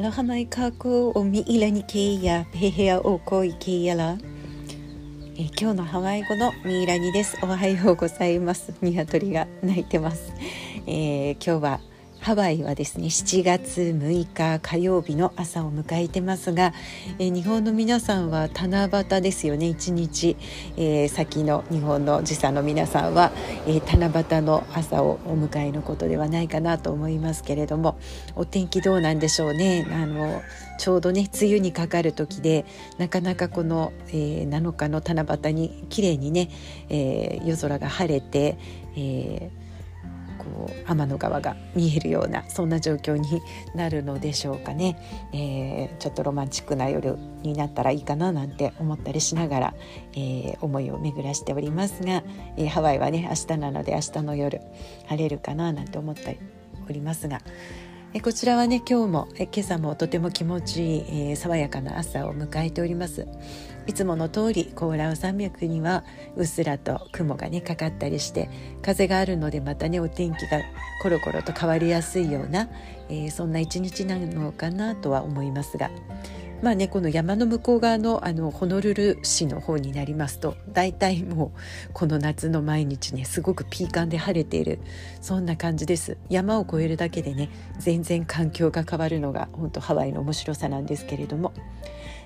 アロハマイカクおみいらにけいやペヘアおこいけいやらえ今日のハワイ語のミイラニです。おはようございます。ニワトリが鳴いてます、えー、今日はハワイはですね7月6日火曜日の朝を迎えてますが、えー、日本の皆さんは七夕ですよね。一日、えー、先の日本の時差の皆さんは、えー、七夕の朝をお迎えのことではないかなと思いますけれどもお天気どうなんでしょうね。あのちょうどね梅雨にかかる時でなかなかこの、えー、7日の七夕に綺麗にね、え、夜空が晴れて、えーう天の川が見えるようなそんな状況になるのでしょうかね、えー、ちょっとロマンチックな夜になったらいいかななんて思ったりしながら、えー、思いを巡らしておりますが、えー、ハワイはね明日なので明日の夜晴れるかななんて思っておりますが。こちらはね今日もえ今朝もとても気持ちいい、えー、爽やかな朝を迎えておりますいつもの通りコーラウ山脈にはうっすらと雲がねかかったりして風があるのでまたねお天気がコロコロと変わりやすいような、えー、そんな一日なのかなとは思いますがまあねこの山の向こう側のあのホノルル市の方になりますと大体もうこの夏の毎日ねすごくピーカンで晴れているそんな感じです。山を越えるだけでね全然環境が変わるのが本当ハワイの面白さなんですけれども。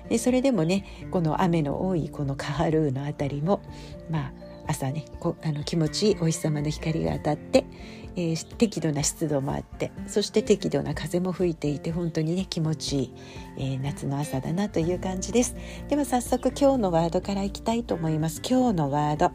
でそれでもねこの雨の多いこのカハルーの辺りもまあ朝ねこあの気持ちいいお日様の光が当たって、えー、適度な湿度もあってそして適度な風も吹いていて本当にね気持ちいい、えー、夏の朝だなという感じです。では早速今日のワードからいきたいと思います。今日のワード。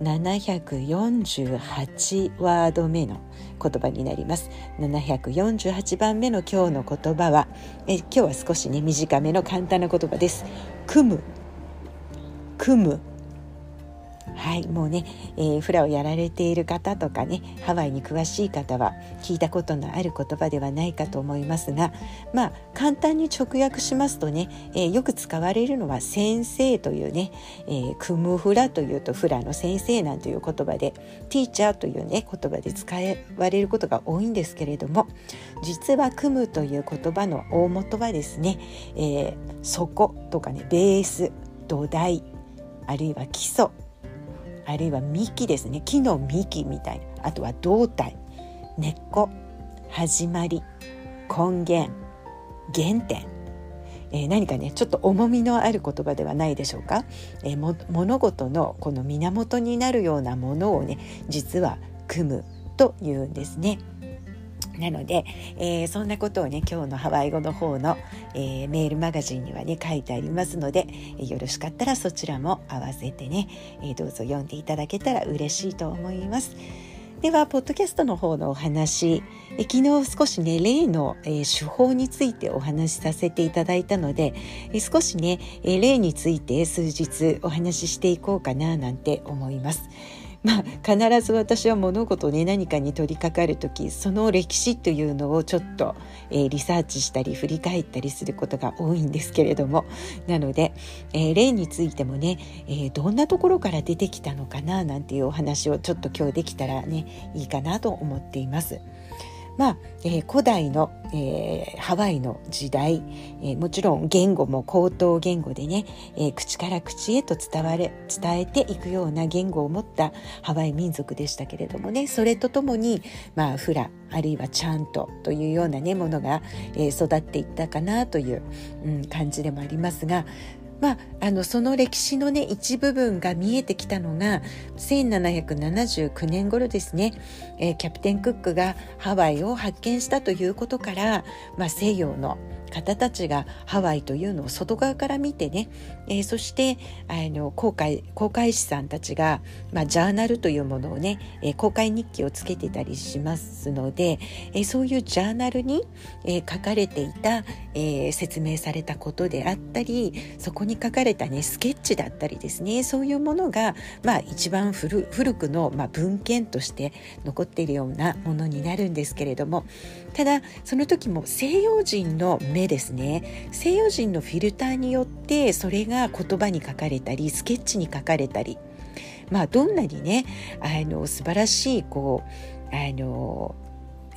748ワード目の言葉になります。748番目の今日の言葉はえ今日は少しね短めの簡単な言葉です。組む。組む。はいもうね、えー、フラをやられている方とかねハワイに詳しい方は聞いたことのある言葉ではないかと思いますがまあ簡単に直訳しますとね、えー、よく使われるのは先生というね、えー、クムフラというとフラの先生なんていう言葉でティーチャーというね言葉で使われることが多いんですけれども実はクムという言葉の大元はですね、えー、底とかねベース土台あるいは基礎あるいは幹ですね。木の幹みたい。なあとは胴体。根っこ。始まり。根源。原点。えー、何かねちょっと重みのある言葉ではないでしょうか、えー、物事のこの源になるようなものをね実は組むというんですね。なので、えー、そんなことをね今日のハワイ語の方の、えー、メールマガジンにはね書いてありますので、えー、よろしかったらそちらも合わせてね、えどうぞ読んでいただけたら嬉しいと思います。ではポッドキャストの方のお話え昨日少しね例の、え手法についてお話しさせていただいたのでえ少しねえ例について数日お話ししていこうかななんて思います。まあ、必ず私は物事ね何かに取り掛かる時その歴史というのをちょっと、えー、リサーチしたり振り返ったりすることが多いんですけれどもなので、えー、例についてもね、えー、どんなところから出てきたのかななんていうお話をちょっと今日できたらねいいかなと思っています。まあ、えー、古代の、えー、ハワイの時代、えー、もちろん言語も高等言語でね、え口から口へと伝われ伝えていくような言語を持ったハワイ民族でしたけれどもねそれとともに、まあ、フラあるいはチャントというような、ね、ものが、え育っていったかなという、うん、感じでもありますがまあ、あのその歴史のね一部分が見えてきたのが1779年頃ですね、えー、キャプテン・クックがハワイを発見したということから、まあ、西洋の方たちがハワイというのを外側から見てね、えー、そしてあの航海航海士さんたちが、まあ、ジャーナルというものをね、えー、航海日記をつけてたりしますので、えー、そういうジャーナルに、え書かれていた、え説明されたことであったりそこに書かれたねスケッチだったりですねそういうものが、まあ、一番古くの、まあ、文献として残っているようなものになるんですけれどもただその時も西洋人の目ですね。西洋人のフィルターによってそれが言葉に書かれたりスケッチに書かれたりまあどんなにねあの素晴らしいこうあの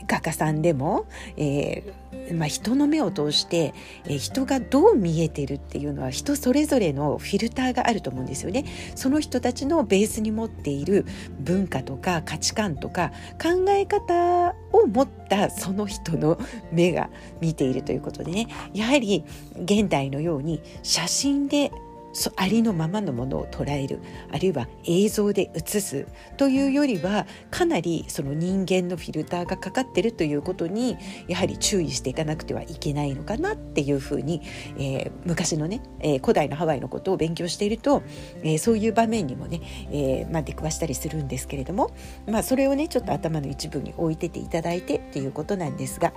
画家さんでも、えー、まあ、人の目を通して、え、人がどう見えてるっていうのは人それぞれのフィルターがあると思うんですよね。その人たちのベースに持っている文化とか価値観とか考え方を持ったその人の目が見ているということでねやはり現代のように写真でそありのままのものを捉えるあるいは映像で映すというよりはかなりその人間のフィルターがかかってるということにやはり注意していかなくてはいけないのかなっていうふうに、えー、昔のね、えー、古代のハワイのことを勉強していると、えー、そういう場面にもね、えまあ、出くわしたりするんですけれども、まあ、それをねちょっと頭の一部に置いてていただいてっていうことなんですが。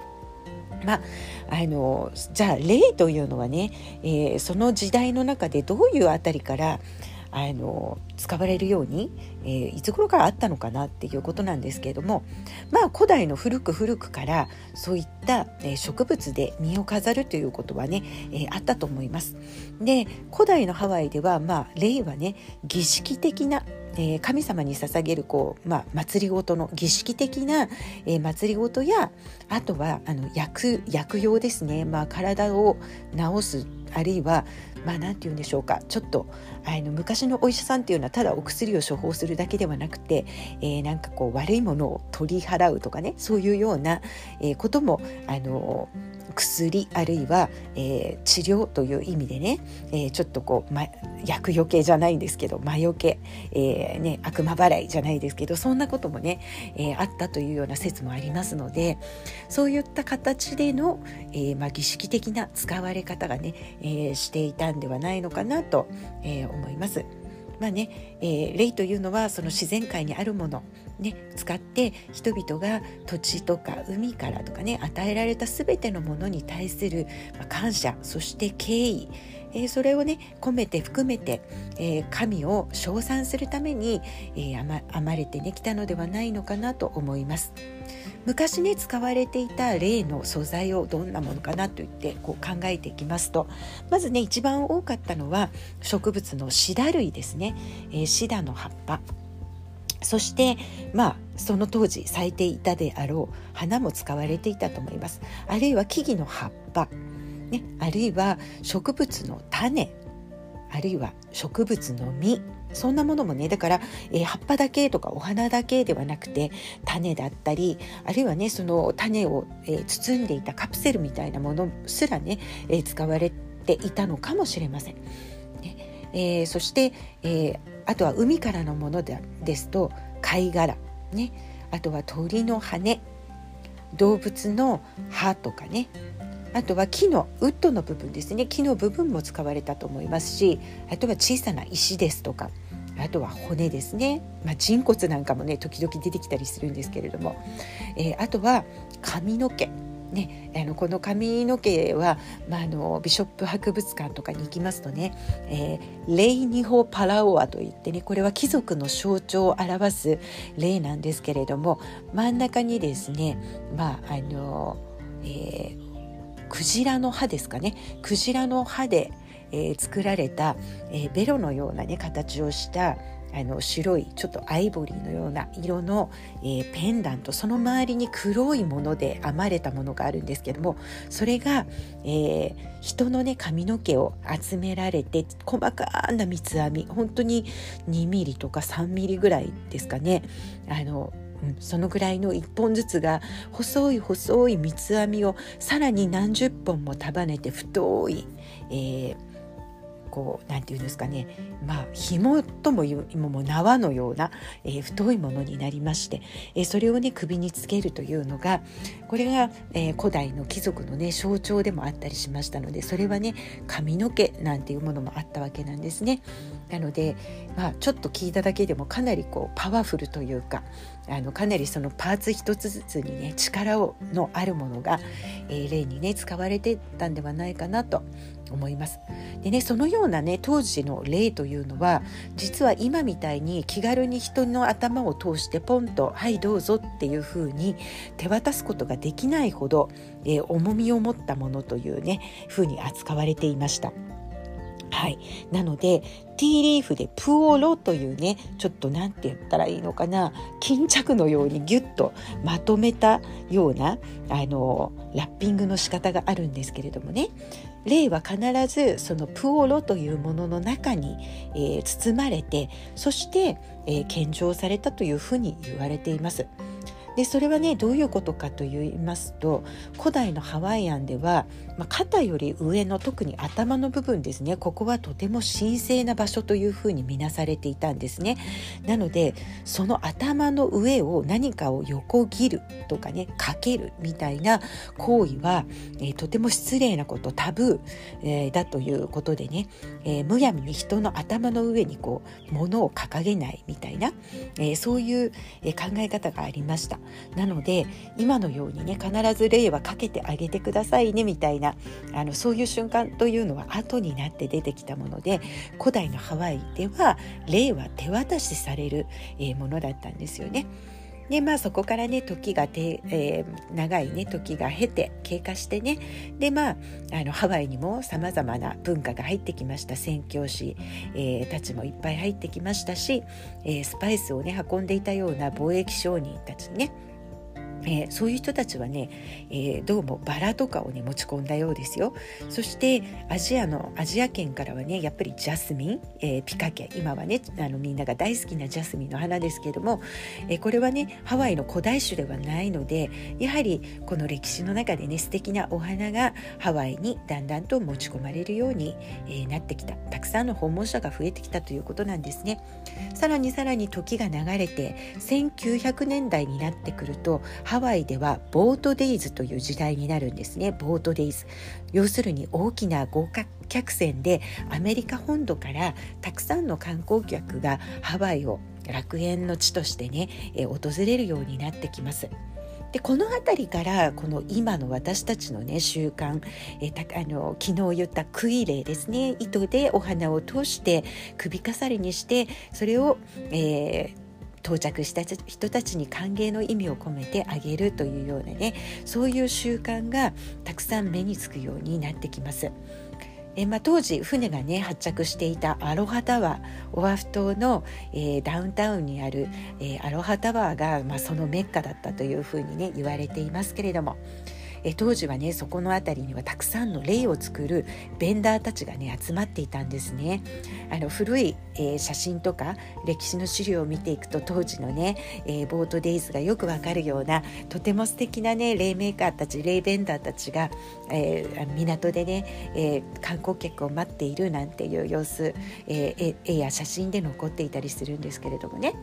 まあ、あのじゃあ霊というのはね、えー、その時代の中でどういうあたりからあの使われるように、えー、いつ頃からあったのかなっていうことなんですけれどもまあ古代の古く古くからそういった、えー、植物で身を飾るということはね、えー、あったと思います。で古代のハワイではまあ霊はね儀式的なえー、神様に捧げるこう、まあ、祭りごとの儀式的な、えー、祭りごとやあとはあの薬薬用ですね、まあ、体を治すあるいはまあ何て言うんでしょうか。ちょっとあの昔のお医者さんっていうのはただお薬を処方するだけではなくて、えー、なんかこう悪いものを取り払うとかね。そういうような、えー、こともあの薬あるいは、えー、治療という意味でね、えー、ちょっとこう、ま、薬よけじゃないんですけど魔除け、えーね、悪魔払いじゃないですけどそんなこともね、えー、あったというような説もありますのでそういった形での、えーま、儀式的な使われ方がね、えー、していたんではないのかなと、えー、思います。まあね、えー、霊というのはその自然界にあるもの、ね、使って人々が土地とか海からとかね与えられた全てのものに対する感謝そして敬意。えー、それをね込めて含めて、えー、神を称賛するために、えー、編まれてねきたのではないのかなと思います。昔ね使われていた霊の素材をどんなものかなといってこう考えていきますとまずね一番多かったのは植物のシダ類ですね、えー、シダの葉っぱ。そしてまあその当時咲いていたであろう花も使われていたと思いますあるいは木々の葉っぱね、あるいは植物の種あるいは植物の実そんなものもねだから、えー、葉っぱだけとかお花だけではなくて種だったりあるいはねその種を、えー、包んでいたカプセルみたいなものすらね、えー、使われていたのかもしれません。ねえ、そして、えー、あとは海からのものですと貝殻ね。あとは鳥の羽動物の歯とかね。あとは木のウッドの部分ですね。木の部分も使われたと思いますしあとは小さな石ですとかあとは骨ですね、まあ、人骨なんかもね時々出てきたりするんですけれども、えー、あとは髪の毛。ね、あのこの髪の毛は、まあ、あのビショップ博物館とかに行きますとね、えー、レイニホ・パラオアといってねこれは貴族の象徴を表す霊なんですけれども真ん中にですねまああの、えークジラの歯ですかねクジラの歯で、えー、作られた、えー、ベロのようなね形をしたあの白いちょっとアイボリーのような色の、えー、ペンダント。その周りに黒いもので編まれたものがあるんですけどもそれが、えー、人のね髪の毛を集められて細かな三つ編み本当に2ミリとか3ミリぐらいですかね。あのそのぐらいの1本ずつが細い細い三つ編みをさらに何十本も束ねて太い、えー、こうなんて言うんですかねまあ紐ともいう今も縄のような、えー、太いものになりまして、えー、それをね首につけるというのがこれが、えー、古代の貴族のね象徴でもあったりしましたのでそれはね髪の毛なんていうものもあったわけなんですね。なので、まあ、ちょっと聞いただけでもかなりこうパワフルというかあのかなりそのパーツ一つずつにね力をのあるものが、えー、例にね使われてたんではないかなと思います。でねそのようなね当時の霊というのは実は今みたいに気軽に人の頭を通してポンと「はいどうぞ」っていうふうに手渡すことができないほど、えー、重みを持ったものというねふうに扱われていました。はい、なのでティーリーフでプオロというねちょっと何て言ったらいいのかな巾着のようにギュッとまとめたようなあのラッピングの仕方があるんですけれどもね霊は必ずそのプオロというものの中に、えー、包まれてそして、えー、献上されたというふうに言われています。でそれはねどういうことかと言いますと古代のハワイアンでは、まあ、肩より上の特に頭の部分ですねここはとても神聖な場所というふうに見なされていたんですね。なのでその頭の上を何かを横切るとかねかけるみたいな行為は、えー、とても失礼なことタブー、えー、だということでね、えー、むやみに人の頭の上にこう物を掲げないみたいな、えそういう、考え方がありました。なので今のようにね必ず霊はかけてあげてくださいねみたいなあのそういう瞬間というのは後になって出てきたもので古代のハワイでは霊は手渡しされる、ものだったんですよね。でまあそこからね時がて、えー、長いね時が経て経過してねでまああのハワイにもさまざまな文化が入ってきました。宣教師、えー、たちもいっぱい入ってきましたし、えー、スパイスをね運んでいたような貿易商人たちねえー、そういう人たちはね、えー、どうもバラとかをね持ち込んだようですよ。そしてアジアのアジア圏からはねやっぱりジャスミン、えー、ピカケ今はねあのみんなが大好きなジャスミンの花ですけども、えこれはねハワイの古代種ではないのでやはりこの歴史の中でね素敵なお花がハワイにだんだんと持ち込まれるように、えなってきた。たくさんの訪問者が増えてきたということなんですね。さらにさらに時が流れて1900年代になってくるとハワイではボートデイズという時代になるんですね。ボートデイズ。要するに大きな豪華客船でアメリカ本土からたくさんの観光客がハワイを楽園の地としてね、え訪れるようになってきます。でこの辺りからこの今の私たちのね習慣えたあの昨日言った食い例ですね。糸でお花を通して首飾りにしてそれを、えー、到着した人たちに歓迎の意味を込めてあげるというようなねそういう習慣がたくさん目につくようになってきます。えまあ、当時船がね発着していたアロハタワーオアフ島の、えー、ダウンタウンにある、えー、アロハタワーが、まあ、そのメッカだったというふうにね言われていますけれどもえ当時はねそこの辺りにはたくさんの霊を作るベンダーたちがね集まっていたんですね。あの古い、えー、写真とか歴史の資料を見ていくと当時のね、えー、ボートデイズがよくわかるようなとても素敵なね霊メーカーたち霊ベンダーたちが、えー、港でね、え観光客を待っているなんていう様子、え絵や写真で残っていたりするんですけれどもね。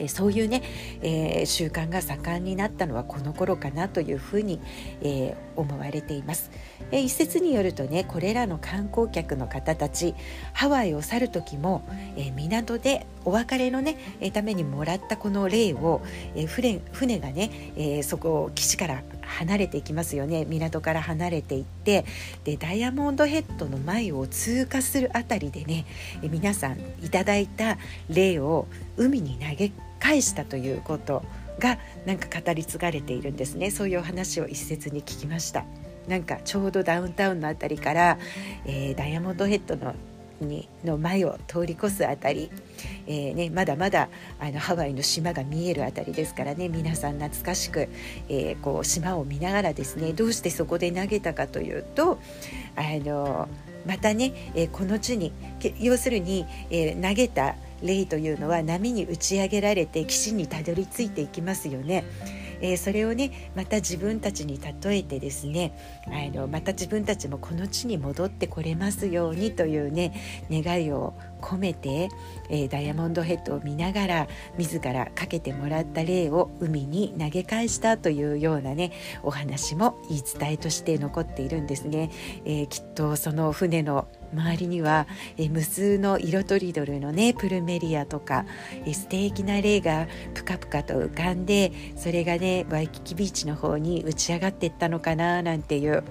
えー、そういうね、えー、習慣が盛んになったのはこの頃かなというふうに、えー、思われています、えー、一説によるとねこれらの観光客の方たちハワイを去る時も、えー、港でお別れのね、え、ためにもらったこの霊を、え、船船がね、えー、そこを岸から離れていきますよね。港から離れていってでダイヤモンドヘッドの前を通過するあたりでねえ皆さんいただいた霊を海に投げ返したということがなんか語り継がれているんですね。そういうお話を一説に聞きました。なんかちょうどダウンタウンの辺りから、えー、ダイヤモンドヘッドのにの前を通り越すあたり、えーね、まだまだあのハワイの島が見えるあたりですからね皆さん懐かしく、えー、こう島を見ながらですねどうしてそこで投げたかというとあのまたね、えー、この地に要するに、えー、投げた霊というのは波に打ち上げられて岸にたどり着いていきますよね。えー、それをねまた自分たちに例えてですねあのまた自分たちもこの地に戻ってこれますようにというね願いを込めて、えー、ダイヤモンドヘッドを見ながら自らかけてもらった霊を海に投げ返したというようなねお話も言い伝えとして残っているんですね。えー、きっとその船の周りには、え無数の色とりどりのねプルメリアとか、え素敵な霊がプカプカと浮かんでそれがねワイキキビーチの方に打ち上がっていったのかななんていう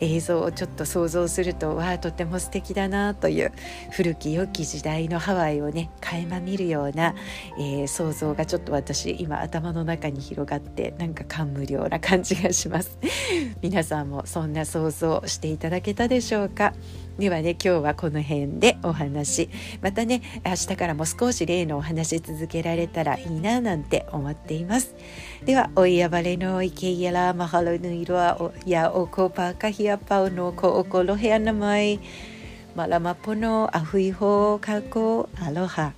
映像をちょっと想像するとわあとても素敵だなという古き良き時時代のハワイをね垣間見るような、えー、想像がちょっと私今頭の中に広がってなんか感無量な感じがします。皆さんもそんな想像していただけたでしょうか？ではね今日はこの辺でお話またね明日からも少し例のお話続けられたらいいななんて思っています。ではおいやばれのいけやらまはろぬいろはやおこぱかひやぱうのこおころへやなまい。malamapono, ahuiho, kako, aloha.